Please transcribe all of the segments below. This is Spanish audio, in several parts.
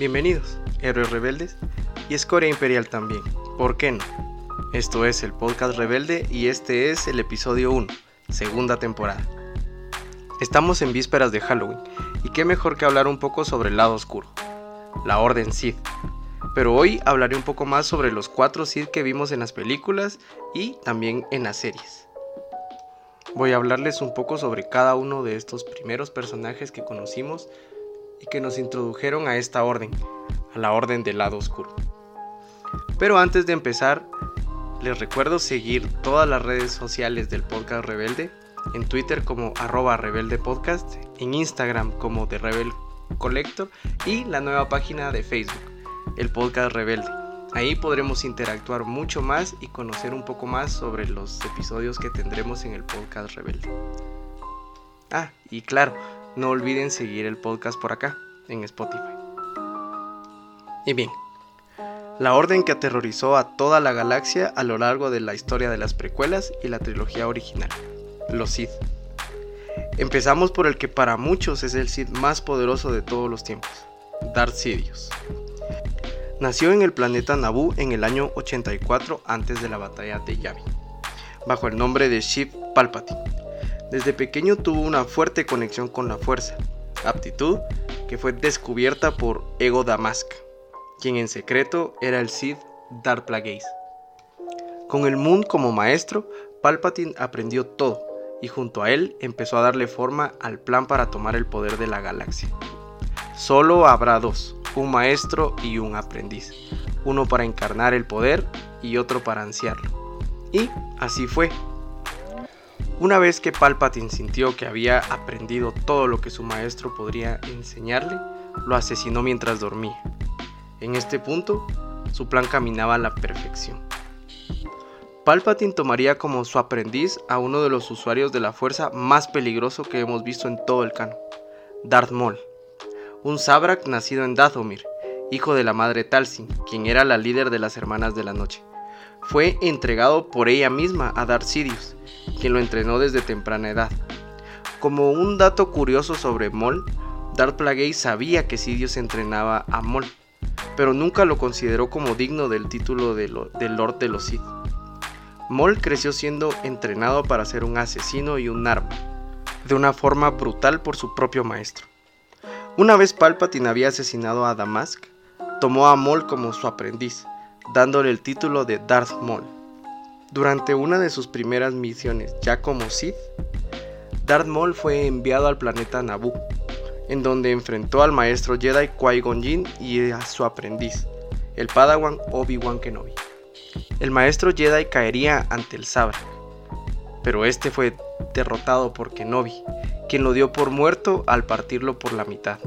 Bienvenidos, héroes rebeldes y escoria imperial también, ¿por qué no? Esto es el podcast rebelde y este es el episodio 1, segunda temporada. Estamos en vísperas de Halloween y qué mejor que hablar un poco sobre el lado oscuro, la Orden Sith. Pero hoy hablaré un poco más sobre los cuatro Sith que vimos en las películas y también en las series. Voy a hablarles un poco sobre cada uno de estos primeros personajes que conocimos y que nos introdujeron a esta orden, a la orden del lado oscuro. Pero antes de empezar, les recuerdo seguir todas las redes sociales del podcast Rebelde, en Twitter como arroba rebelde podcast, en Instagram como The Rebel Collector y la nueva página de Facebook, el podcast Rebelde. Ahí podremos interactuar mucho más y conocer un poco más sobre los episodios que tendremos en el podcast Rebelde. Ah, y claro, no olviden seguir el podcast por acá, en Spotify. Y bien, la orden que aterrorizó a toda la galaxia a lo largo de la historia de las precuelas y la trilogía original, los Sith. Empezamos por el que para muchos es el Sith más poderoso de todos los tiempos, Darth Sidious. Nació en el planeta Naboo en el año 84 antes de la batalla de Yavin, bajo el nombre de Sheev Palpatine. Desde pequeño tuvo una fuerte conexión con la fuerza, aptitud que fue descubierta por Ego Damask, quien en secreto era el Sith Darth Plagueis. Con el Moon como maestro, Palpatine aprendió todo y junto a él empezó a darle forma al plan para tomar el poder de la galaxia. Solo habrá dos, un maestro y un aprendiz, uno para encarnar el poder y otro para ansiarlo. Y así fue. Una vez que Palpatine sintió que había aprendido todo lo que su maestro podría enseñarle, lo asesinó mientras dormía. En este punto, su plan caminaba a la perfección. Palpatine tomaría como su aprendiz a uno de los usuarios de la fuerza más peligroso que hemos visto en todo el canon, Darth Maul un Sabrak nacido en Dathomir, hijo de la madre Talsin, quien era la líder de las Hermanas de la Noche. Fue entregado por ella misma a Darth Sidious, quien lo entrenó desde temprana edad. Como un dato curioso sobre Mol, Darth Plagueis sabía que Sidious entrenaba a Mol, pero nunca lo consideró como digno del título de, Lord de los Sith. Mol creció siendo entrenado para ser un asesino y un arma, de una forma brutal por su propio maestro. Una vez Palpatine había asesinado a Damask, tomó a Maul como su aprendiz, dándole el título de Darth Maul. Durante una de sus primeras misiones, ya como Sith, Darth Maul fue enviado al planeta Naboo, en donde enfrentó al maestro Jedi Qui-Gon Jinn y a su aprendiz, el Padawan Obi-Wan Kenobi. El maestro Jedi caería ante el sabre, pero este fue derrotado por Kenobi, quien lo dio por muerto al partirlo por la mitad.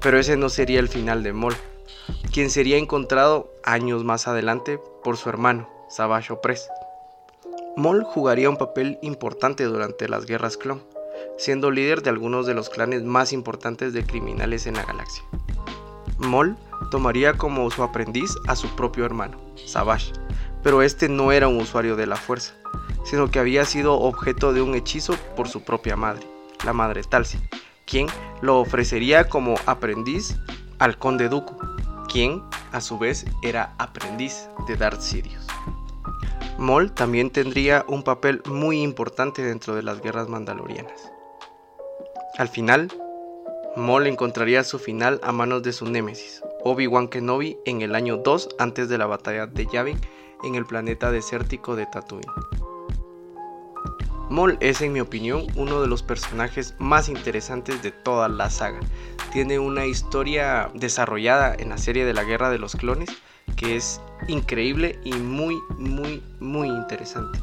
Pero ese no sería el final de Mol, quien sería encontrado años más adelante por su hermano, Savage Opress. Mol jugaría un papel importante durante las guerras clon, siendo líder de algunos de los clanes más importantes de criminales en la galaxia. Mol tomaría como su aprendiz a su propio hermano, Savage, pero este no era un usuario de la fuerza, sino que había sido objeto de un hechizo por su propia madre la madre Talsi, quien lo ofrecería como aprendiz al conde Dooku, quien a su vez era aprendiz de Darth Sidious. Maul también tendría un papel muy importante dentro de las guerras mandalorianas. Al final, Maul encontraría su final a manos de su némesis, Obi-Wan Kenobi, en el año 2 antes de la batalla de Yavin en el planeta desértico de Tatooine. Maul es en mi opinión uno de los personajes más interesantes de toda la saga. Tiene una historia desarrollada en la serie de la Guerra de los Clones que es increíble y muy muy muy interesante.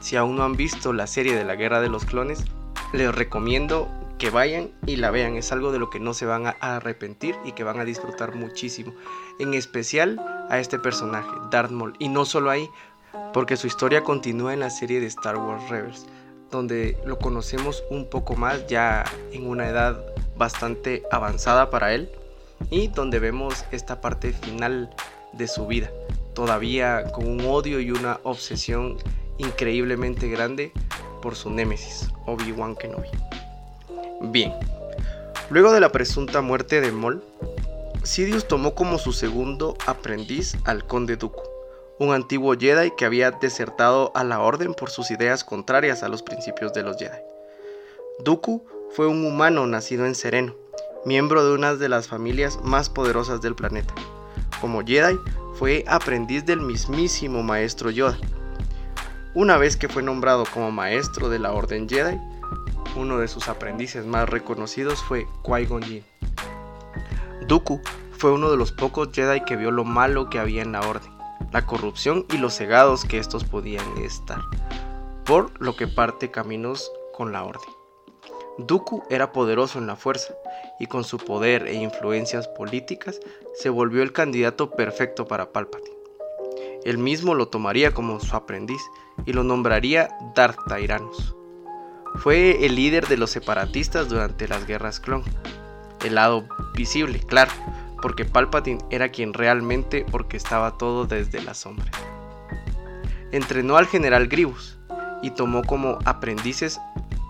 Si aún no han visto la serie de la Guerra de los Clones, les recomiendo que vayan y la vean. Es algo de lo que no se van a arrepentir y que van a disfrutar muchísimo. En especial a este personaje, Darth Maul. Y no solo ahí, porque su historia continúa en la serie de Star Wars Rebels, donde lo conocemos un poco más ya en una edad bastante avanzada para él y donde vemos esta parte final de su vida, todavía con un odio y una obsesión increíblemente grande por su némesis, Obi-Wan Kenobi. Bien, luego de la presunta muerte de Maul, Sidious tomó como su segundo aprendiz al Conde Dooku, un antiguo Jedi que había desertado a la Orden por sus ideas contrarias a los principios de los Jedi. Dooku fue un humano nacido en Sereno, miembro de una de las familias más poderosas del planeta. Como Jedi, fue aprendiz del mismísimo maestro Yoda. Una vez que fue nombrado como maestro de la Orden Jedi, uno de sus aprendices más reconocidos fue Qui-Gon Jinn. Dooku fue uno de los pocos Jedi que vio lo malo que había en la Orden, la corrupción y los cegados que estos podían estar, por lo que parte caminos con la Orden. Dooku era poderoso en la fuerza y con su poder e influencias políticas se volvió el candidato perfecto para Palpatine. Él mismo lo tomaría como su aprendiz y lo nombraría Darth Tyrannus. Fue el líder de los separatistas durante las guerras clon. El lado visible, claro, porque Palpatine era quien realmente orquestaba todo desde las sombras. Entrenó al general Grievous y tomó como aprendices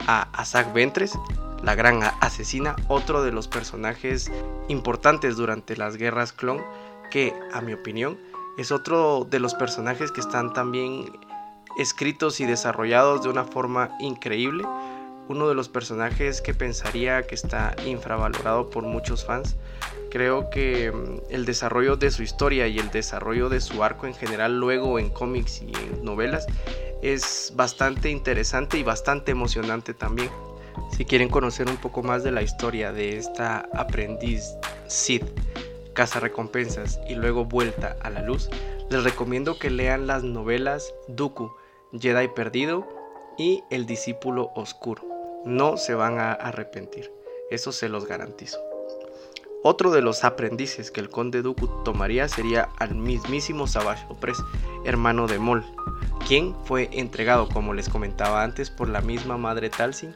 a Asajj Ventress, la gran asesina, otro de los personajes importantes durante las guerras clon, que a mi opinión es otro de los personajes que están también escritos y desarrollados de una forma increíble. Uno de los personajes que pensaría que está infravalorado por muchos fans. Creo que mm, el desarrollo de su historia y el desarrollo de su arco en general luego en cómics y en novelas es bastante interesante y bastante emocionante también. Si quieren conocer un poco más de la historia de esta aprendiz Sid, recompensas y luego vuelta a la luz, les recomiendo que lean las novelas Dooku, Jedi Perdido y El Discípulo Oscuro. No se van a arrepentir, eso se los garantizo. Otro de los aprendices que el conde Dooku tomaría sería al mismísimo Savage Opress, hermano de Mol, quien fue entregado, como les comentaba antes, por la misma madre Talsin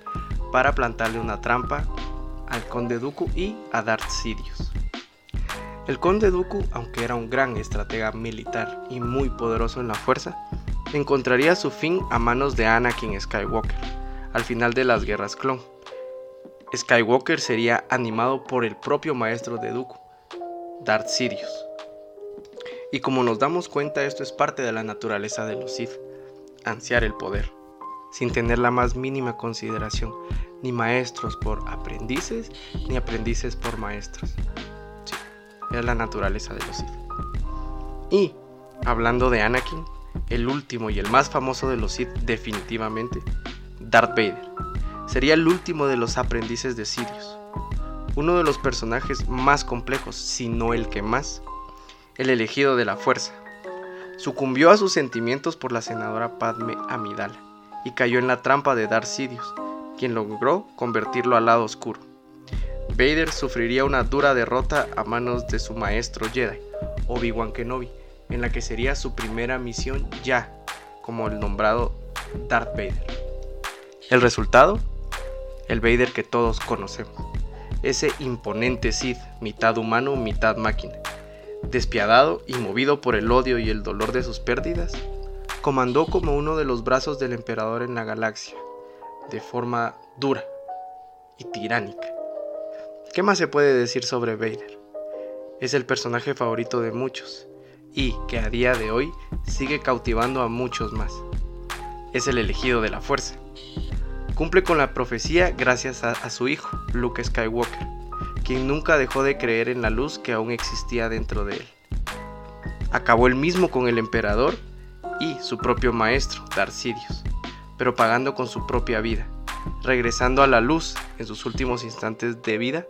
para plantarle una trampa al conde Dooku y a Darth Sidious. El conde Dooku, aunque era un gran estratega militar y muy poderoso en la fuerza, encontraría su fin a manos de Anakin Skywalker al final de las guerras clon. Skywalker sería animado por el propio maestro de Dooku, Darth Sidious. Y como nos damos cuenta, esto es parte de la naturaleza de los Sith, ansiar el poder, sin tener la más mínima consideración, ni maestros por aprendices, ni aprendices por maestros es la naturaleza de los Sith. Y, hablando de Anakin, el último y el más famoso de los Sith definitivamente, Darth Vader, sería el último de los aprendices de Sidious. Uno de los personajes más complejos, si no el que más, el elegido de la fuerza. Sucumbió a sus sentimientos por la senadora Padme Amidala y cayó en la trampa de Darth Sidious, quien logró convertirlo al lado oscuro. Vader sufriría una dura derrota a manos de su maestro Jedi, Obi-Wan Kenobi, en la que sería su primera misión ya como el nombrado Darth Vader. El resultado, el Vader que todos conocemos, ese imponente Sith, mitad humano, mitad máquina, despiadado y movido por el odio y el dolor de sus pérdidas, comandó como uno de los brazos del emperador en la galaxia, de forma dura y tiránica ¿Qué más se puede decir sobre Vader? Es el personaje favorito de muchos y que a día de hoy sigue cautivando a muchos más. Es el elegido de la fuerza. Cumple con la profecía gracias a, su hijo, Luke Skywalker, quien nunca dejó de creer en la luz que aún existía dentro de él. Acabó el mismo con el emperador y su propio maestro, Darth Sidious, pero pagando con su propia vida, regresando a la luz en sus últimos instantes de vida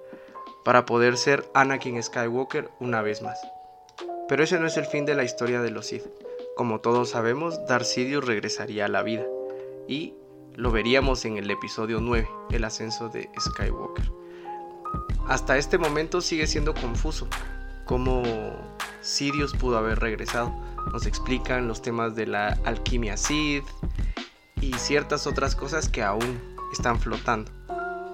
para poder ser Anakin Skywalker una vez más. Pero ese no es el fin de la historia de los Sith. Como todos sabemos, Darth Sidious regresaría a la vida y lo veríamos en el episodio 9, el ascenso de Skywalker. Hasta este momento sigue siendo confuso cómo Sidious pudo haber regresado. Nos explican los temas de la alquimia Sith y ciertas otras cosas que aún están flotando.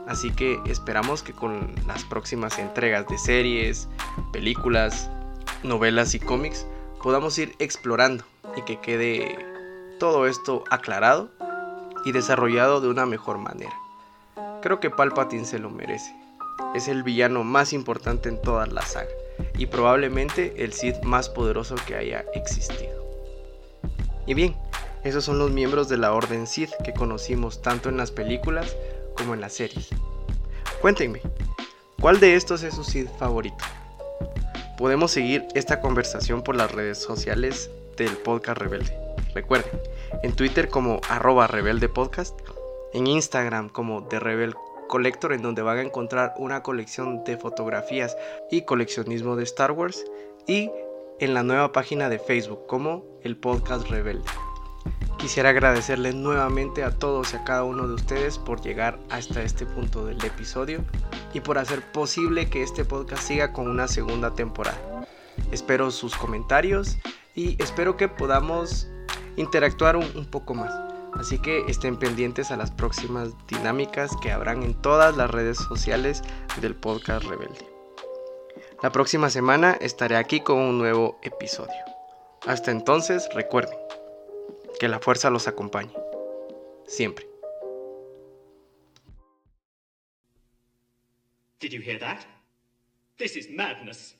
Así que esperamos que con las próximas entregas de series, películas, novelas y cómics podamos ir explorando y que quede todo esto aclarado y desarrollado de una mejor manera. Creo que Palpatine se lo merece. Es el villano más importante en toda la saga y probablemente el Sith más poderoso que haya existido. Y bien, esos son los miembros de la Orden Sith que conocimos tanto en las películas como en las series. Cuéntenme, ¿cuál de estos es su Sith favorito? Podemos seguir esta conversación por las redes sociales del podcast Rebelde. Recuerden, en Twitter como arroba rebelde podcast, en Instagram como The Rebel Collector, en donde van a encontrar una colección de fotografías y coleccionismo de Star Wars, y en la nueva página de Facebook como el podcast Rebelde. Quisiera agradecerles nuevamente a todos y a cada uno de ustedes por llegar hasta este punto del episodio y por hacer posible que este podcast siga con una segunda temporada. Espero sus comentarios y espero que podamos interactuar un, poco más. Así que estén pendientes a las próximas dinámicas que habrán en todas las redes sociales del podcast Rebelde. La próxima semana estaré aquí con un nuevo episodio. Hasta entonces, recuerden que la fuerza los acompañe. Siempre. Did you hear that? This is madness.